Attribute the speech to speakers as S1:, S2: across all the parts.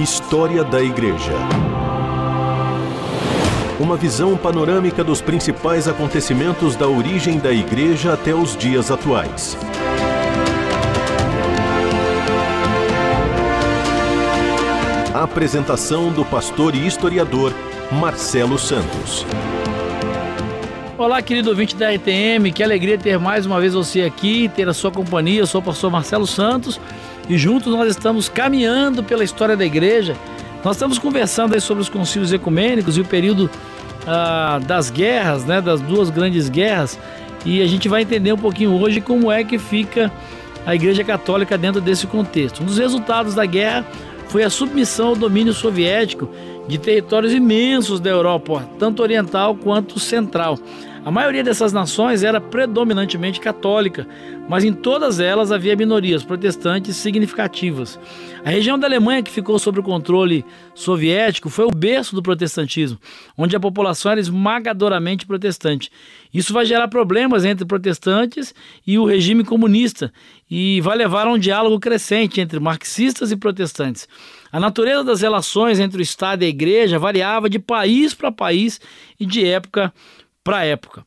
S1: História da Igreja. Uma visão panorâmica dos principais acontecimentos da origem da Igreja até os dias atuais. A apresentação do pastor e historiador Marcelo Santos.
S2: Olá, querido ouvinte da RTM, que alegria ter mais uma vez você aqui, ter a sua companhia. Eu sou o pastor Marcelo Santos e juntos nós estamos caminhando pela história da igreja. Nós estamos conversando aí sobre os concílios ecumênicos e o período ah, das guerras, né, das duas grandes guerras, e a gente vai entender um pouquinho hoje como é que fica a Igreja Católica dentro desse contexto. Um dos resultados da guerra foi a submissão ao domínio soviético de territórios imensos da Europa, tanto oriental quanto central. A maioria dessas nações era predominantemente católica, mas em todas elas havia minorias protestantes significativas. A região da Alemanha que ficou sob o controle soviético foi o berço do protestantismo, onde a população era esmagadoramente protestante. Isso vai gerar problemas entre protestantes e o regime comunista e vai levar a um diálogo crescente entre marxistas e protestantes. A natureza das relações entre o Estado e a Igreja variava de país para país e de época para a época.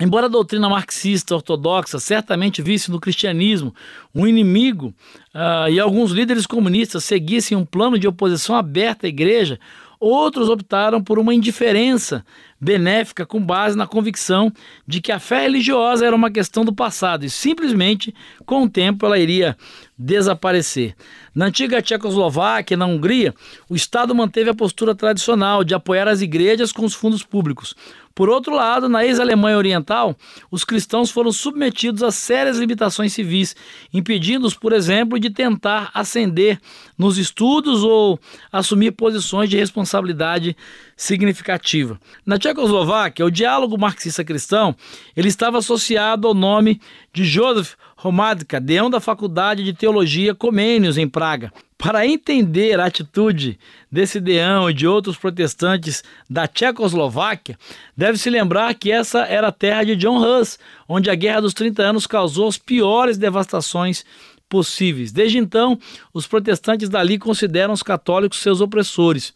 S2: Embora a doutrina marxista ortodoxa certamente visse no cristianismo um inimigo uh, e alguns líderes comunistas seguissem um plano de oposição aberta à igreja, Outros optaram por uma indiferença benéfica com base na convicção de que a fé religiosa era uma questão do passado e simplesmente, com o tempo, ela iria desaparecer. Na antiga Tchecoslováquia na Hungria, o Estado manteve a postura tradicional de apoiar as igrejas com os fundos públicos. Por outro lado, na ex-Alemanha Oriental, os cristãos foram submetidos a sérias limitações civis, impedindo-os, por exemplo, de tentar ascender nos estudos ou assumir posições de responsabilidade significativa. Na Tchecoslováquia, o diálogo marxista-cristão ele estava associado ao nome de Joseph Hromadka, deão da Faculdade de Teologia Comênios, em Praga. Para entender a atitude desse deão e de outros protestantes da Tchecoslováquia, deve-se lembrar que essa era a terra de John Hus, onde a Guerra dos 30 Anos causou as piores devastações possíveis. Desde então, os protestantes dali consideram os católicos seus opressores.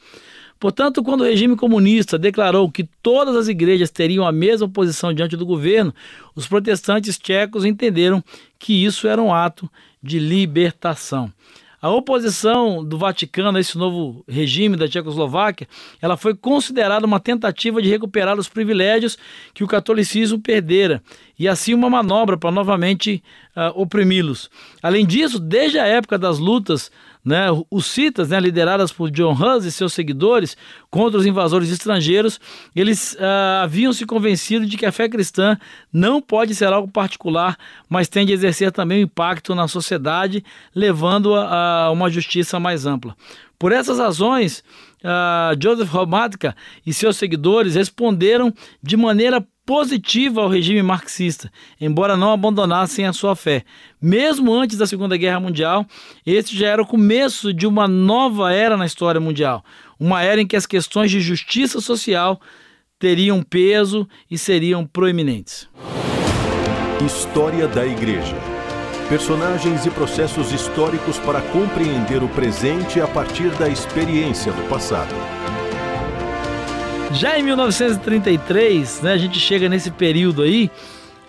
S2: Portanto, quando o regime comunista declarou que todas as igrejas teriam a mesma posição diante do governo, os protestantes tchecos entenderam que isso era um ato de libertação. A oposição do Vaticano a esse novo regime da Tchecoslováquia, ela foi considerada uma tentativa de recuperar os privilégios que o catolicismo perdera e assim uma manobra para novamente uh, oprimi-los. Além disso, desde a época das lutas né, os citas, né, lideradas por John Hus e seus seguidores contra os invasores estrangeiros, eles uh, haviam se convencido de que a fé cristã não pode ser algo particular, mas tem de exercer também um impacto na sociedade, levando-a a uma justiça mais ampla. Por essas razões, uh, Joseph Romatka e seus seguidores responderam de maneira positiva ao regime marxista, embora não abandonassem a sua fé. Mesmo antes da Segunda Guerra Mundial, este já era o começo de uma nova era na história mundial, uma era em que as questões de justiça social teriam peso e seriam proeminentes.
S1: História da Igreja. Personagens e processos históricos para compreender o presente a partir da experiência do passado.
S2: Já em 1933, né, a gente chega nesse período aí,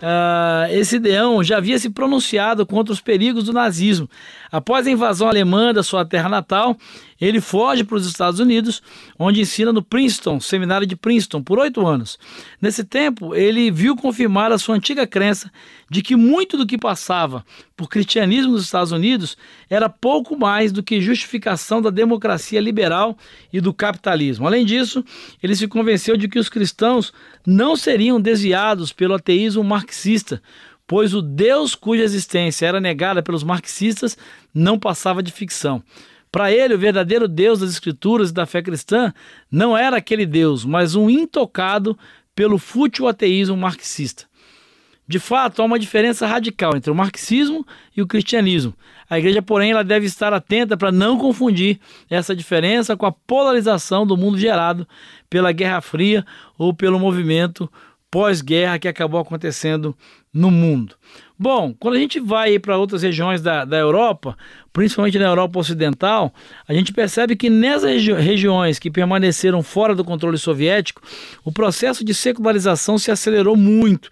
S2: uh, esse Deão já havia se pronunciado contra os perigos do nazismo. Após a invasão alemã da sua terra natal, ele foge para os Estados Unidos, onde ensina no Princeton, seminário de Princeton, por oito anos. Nesse tempo, ele viu confirmar a sua antiga crença de que muito do que passava por cristianismo nos Estados Unidos era pouco mais do que justificação da democracia liberal e do capitalismo. Além disso, ele se convenceu de que os cristãos não seriam desviados pelo ateísmo marxista, pois o Deus cuja existência era negada pelos marxistas não passava de ficção. Para ele, o verdadeiro Deus das Escrituras e da fé cristã não era aquele Deus, mas um intocado pelo fútil ateísmo marxista. De fato, há uma diferença radical entre o marxismo e o cristianismo. A igreja, porém, ela deve estar atenta para não confundir essa diferença com a polarização do mundo gerado pela Guerra Fria ou pelo movimento pós-guerra que acabou acontecendo no mundo. Bom, quando a gente vai para outras regiões da, da Europa, principalmente na Europa Ocidental, a gente percebe que nessas regi regiões que permaneceram fora do controle soviético, o processo de secularização se acelerou muito.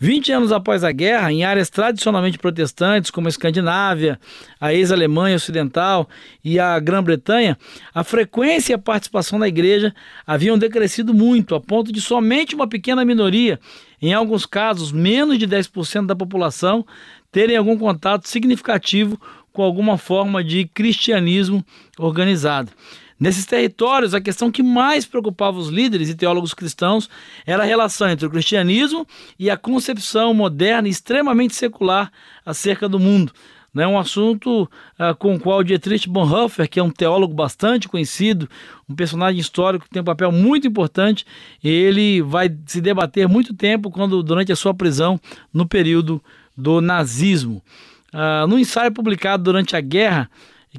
S2: 20 anos após a guerra, em áreas tradicionalmente protestantes, como a Escandinávia, a ex-Alemanha Ocidental e a Grã-Bretanha, a frequência e a participação da igreja haviam decrescido muito, a ponto de somente uma pequena minoria em alguns casos, menos de 10% da população terem algum contato significativo com alguma forma de cristianismo organizado. Nesses territórios, a questão que mais preocupava os líderes e teólogos cristãos era a relação entre o cristianismo e a concepção moderna e extremamente secular acerca do mundo, né, um assunto uh, com o qual Dietrich Bonhoeffer, que é um teólogo bastante conhecido, um personagem histórico que tem um papel muito importante, ele vai se debater muito tempo quando durante a sua prisão no período do nazismo. Uh, no ensaio publicado durante a guerra,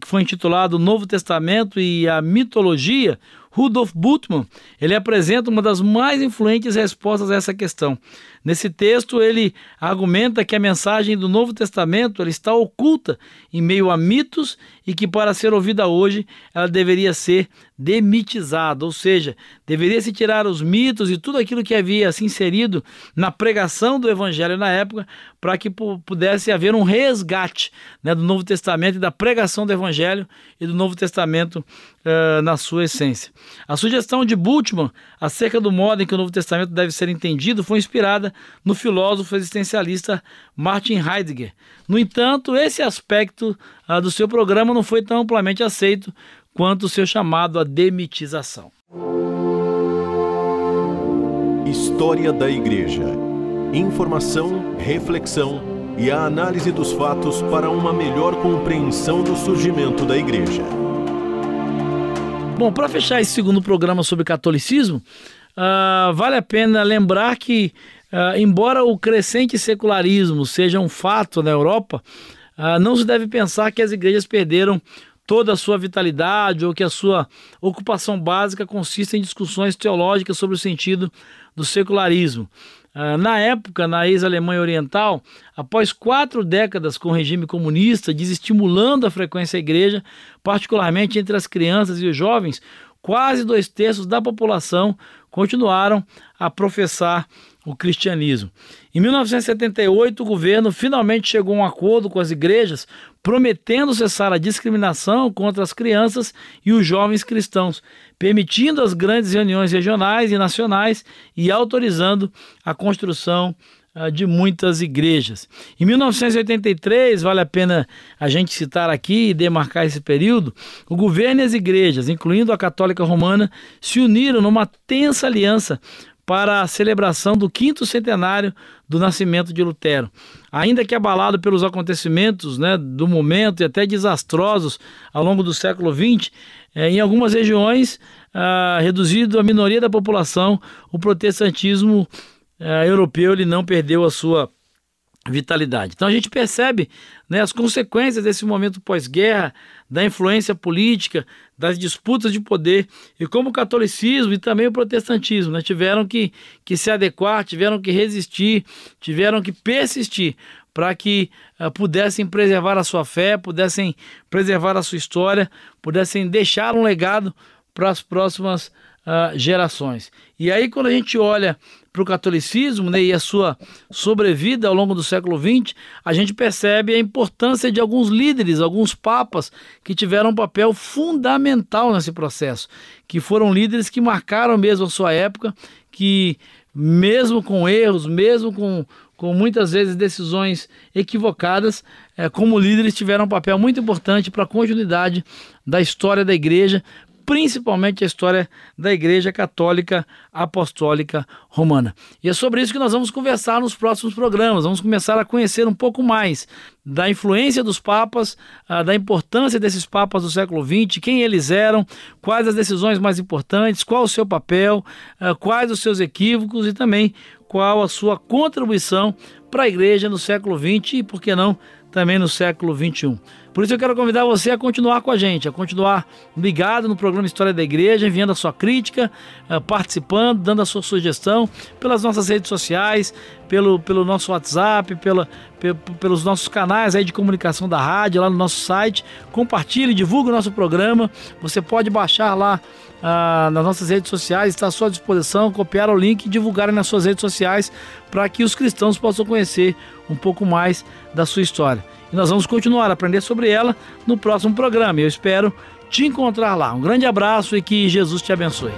S2: que foi intitulado Novo Testamento e a Mitologia, Rudolf Bultmann, ele apresenta uma das mais influentes respostas a essa questão. Nesse texto, ele argumenta que a mensagem do Novo Testamento ela está oculta em meio a mitos e que, para ser ouvida hoje, ela deveria ser demitizada, ou seja, deveria se tirar os mitos e tudo aquilo que havia se inserido na pregação do Evangelho na época, para que pudesse haver um resgate né, do Novo Testamento e da pregação do Evangelho e do Novo Testamento uh, na sua essência. A sugestão de Bultmann acerca do modo em que o Novo Testamento deve ser entendido foi inspirada no filósofo existencialista Martin Heidegger. No entanto, esse aspecto uh, do seu programa não foi tão amplamente aceito quanto o seu chamado à demitização.
S1: História da Igreja. Informação, reflexão e a análise dos fatos para uma melhor compreensão do surgimento da Igreja.
S2: Bom, para fechar esse segundo programa sobre catolicismo, uh, vale a pena lembrar que Uh, embora o crescente secularismo seja um fato na Europa, uh, não se deve pensar que as igrejas perderam toda a sua vitalidade ou que a sua ocupação básica consiste em discussões teológicas sobre o sentido do secularismo. Uh, na época, na ex-Alemanha Oriental, após quatro décadas com o regime comunista, desestimulando a frequência à igreja, particularmente entre as crianças e os jovens, quase dois terços da população continuaram a professar o cristianismo. Em 1978, o governo finalmente chegou a um acordo com as igrejas, prometendo cessar a discriminação contra as crianças e os jovens cristãos, permitindo as grandes reuniões regionais e nacionais e autorizando a construção ah, de muitas igrejas. Em 1983, vale a pena a gente citar aqui e demarcar esse período, o governo e as igrejas, incluindo a Católica Romana, se uniram numa tensa aliança para a celebração do quinto centenário do nascimento de Lutero. Ainda que abalado pelos acontecimentos né, do momento e até desastrosos ao longo do século XX, é, em algumas regiões, ah, reduzido a minoria da população, o protestantismo ah, europeu ele não perdeu a sua vitalidade. Então a gente percebe né, as consequências desse momento pós-guerra, da influência política, das disputas de poder e como o catolicismo e também o protestantismo né, tiveram que, que se adequar, tiveram que resistir, tiveram que persistir para que uh, pudessem preservar a sua fé, pudessem preservar a sua história, pudessem deixar um legado para as próximas uh, gerações. E aí, quando a gente olha para o catolicismo né, e a sua sobrevida ao longo do século XX, a gente percebe a importância de alguns líderes, alguns papas que tiveram um papel fundamental nesse processo, que foram líderes que marcaram mesmo a sua época, que mesmo com erros, mesmo com, com muitas vezes decisões equivocadas, é, como líderes tiveram um papel muito importante para a continuidade da história da igreja, principalmente a história da Igreja Católica Apostólica Romana. E é sobre isso que nós vamos conversar nos próximos programas. Vamos começar a conhecer um pouco mais da influência dos papas, ah, da importância desses papas do século XX, quem eles eram, quais as decisões mais importantes, qual o seu papel, ah, quais os seus equívocos e também qual a sua contribuição para a igreja no século XX e, por que não, também no século XXI. Por isso eu quero convidar você a continuar com a gente, a continuar ligado no programa História da Igreja, enviando a sua crítica, eh, participando, dando a sua sugestão pelas nossas redes sociais, pelo, pelo nosso WhatsApp, pela, pelos nossos canais aí de comunicação da rádio, lá no nosso site. Compartilhe, divulgue o nosso programa. Você pode baixar lá ah, nas nossas redes sociais, está à sua disposição, copiar o link e divulgar nas suas redes sociais para que os cristãos possam conhecer um pouco mais da sua história. E nós vamos continuar a aprender sobre ela no próximo programa. Eu espero te encontrar lá. Um grande abraço e que Jesus te abençoe.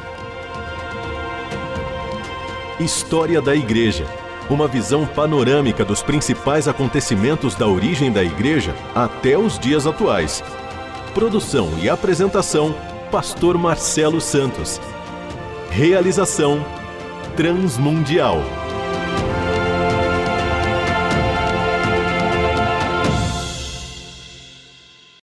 S1: História da Igreja. Uma visão panorâmica dos principais acontecimentos da origem da Igreja até os dias atuais. Produção e apresentação: Pastor Marcelo Santos. Realização: Transmundial.